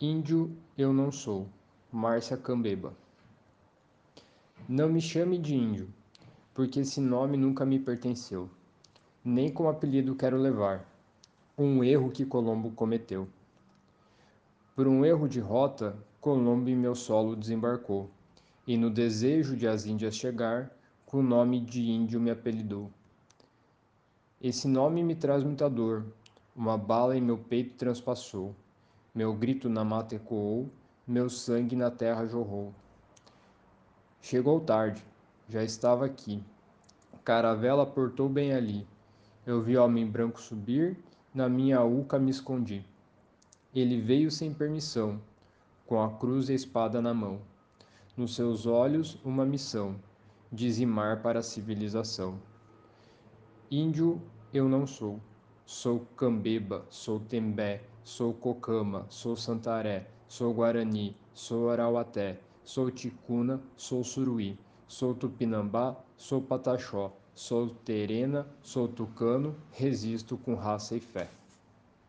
Índio eu não sou. Márcia Cambeba. Não me chame de índio, porque esse nome nunca me pertenceu. Nem como apelido quero levar. Um erro que Colombo cometeu. Por um erro de rota, Colombo em meu solo desembarcou, e no desejo de as Índias chegar, com o nome de índio me apelidou. Esse nome me traz muita dor, uma bala em meu peito transpassou. Meu grito na mata ecoou, meu sangue na terra jorrou. Chegou tarde, já estava aqui. Caravela portou bem ali. Eu vi homem branco subir, na minha uca me escondi. Ele veio sem permissão, com a cruz e a espada na mão. Nos seus olhos, uma missão: dizimar para a civilização. Índio eu não sou. Sou Cambeba, sou Tembé, sou Cocama, sou Santaré, sou Guarani, sou Arauaté, sou Ticuna, sou Suruí, sou Tupinambá, sou Pataxó, sou Terena, sou Tucano, resisto com raça e fé.